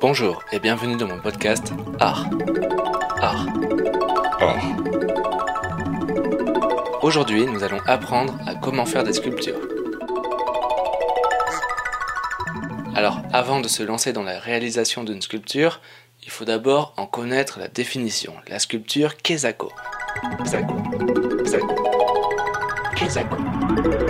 Bonjour et bienvenue dans mon podcast Art. Art. Art. Aujourd'hui, nous allons apprendre à comment faire des sculptures. Alors, avant de se lancer dans la réalisation d'une sculpture, il faut d'abord en connaître la définition. La sculpture Kezako. Zako. Zako. Zako.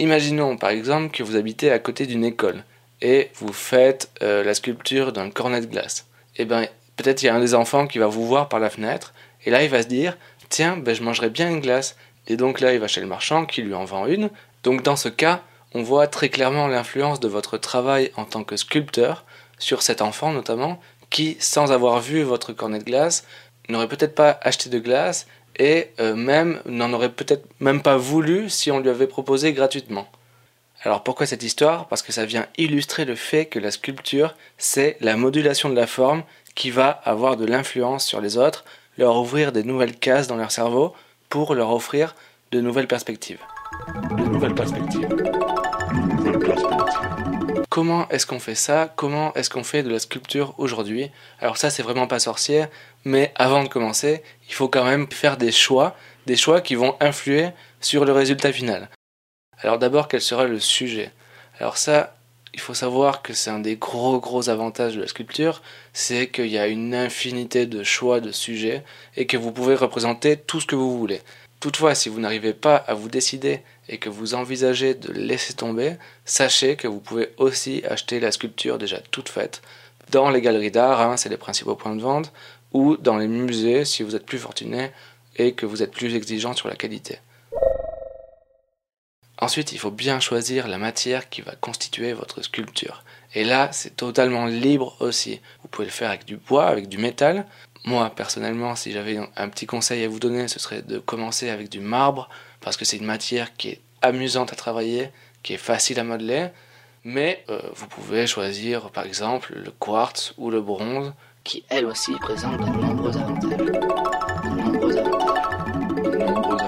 Imaginons par exemple que vous habitez à côté d'une école et vous faites euh, la sculpture d'un cornet de glace. Et ben peut-être il y a un des enfants qui va vous voir par la fenêtre et là il va se dire tiens ben je mangerais bien une glace et donc là il va chez le marchand qui lui en vend une. Donc dans ce cas on voit très clairement l'influence de votre travail en tant que sculpteur sur cet enfant notamment qui sans avoir vu votre cornet de glace n'aurait peut-être pas acheté de glace et euh, même n'en aurait peut-être même pas voulu si on lui avait proposé gratuitement. Alors pourquoi cette histoire? Parce que ça vient illustrer le fait que la sculpture, c'est la modulation de la forme qui va avoir de l'influence sur les autres, leur ouvrir des nouvelles cases dans leur cerveau pour leur offrir de nouvelles perspectives. De nouvelles perspectives. Comment est-ce qu'on fait ça? Comment est-ce qu'on fait de la sculpture aujourd'hui? Alors ça c'est vraiment pas sorcière, mais avant de commencer, il faut quand même faire des choix, des choix qui vont influer sur le résultat final. Alors d'abord, quel sera le sujet? Alors ça, il faut savoir que c'est un des gros gros avantages de la sculpture, c'est qu'il y a une infinité de choix de sujets et que vous pouvez représenter tout ce que vous voulez. Toutefois, si vous n'arrivez pas à vous décider et que vous envisagez de laisser tomber, sachez que vous pouvez aussi acheter la sculpture déjà toute faite dans les galeries d'art, hein, c'est les principaux points de vente, ou dans les musées si vous êtes plus fortuné et que vous êtes plus exigeant sur la qualité. Ensuite, il faut bien choisir la matière qui va constituer votre sculpture. Et là, c'est totalement libre aussi. Vous pouvez le faire avec du bois, avec du métal. Moi, personnellement, si j'avais un petit conseil à vous donner, ce serait de commencer avec du marbre, parce que c'est une matière qui est amusante à travailler, qui est facile à modeler. Mais euh, vous pouvez choisir, par exemple, le quartz ou le bronze, qui elle aussi présente de nombreux avantages. De nombreux.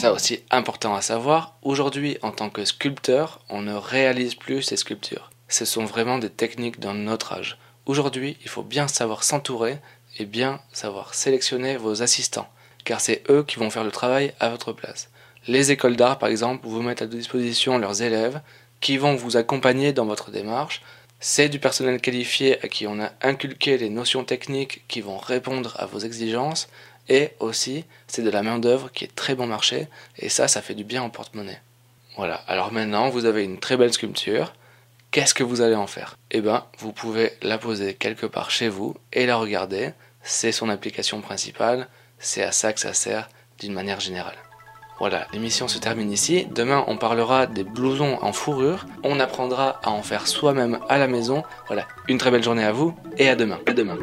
Ça aussi important à savoir, aujourd'hui en tant que sculpteur, on ne réalise plus ces sculptures. Ce sont vraiment des techniques d'un autre âge. Aujourd'hui, il faut bien savoir s'entourer et bien savoir sélectionner vos assistants, car c'est eux qui vont faire le travail à votre place. Les écoles d'art, par exemple, vous mettent à disposition leurs élèves qui vont vous accompagner dans votre démarche. C'est du personnel qualifié à qui on a inculqué les notions techniques qui vont répondre à vos exigences et aussi, c'est de la main-d'œuvre qui est très bon marché, et ça, ça fait du bien en porte-monnaie. Voilà, alors maintenant, vous avez une très belle sculpture. Qu'est-ce que vous allez en faire? Eh bien, vous pouvez la poser quelque part chez vous et la regarder. C'est son application principale, c'est à ça que ça sert d'une manière générale. Voilà, l'émission se termine ici. Demain, on parlera des blousons en fourrure. On apprendra à en faire soi-même à la maison. Voilà, une très belle journée à vous et à demain. À demain.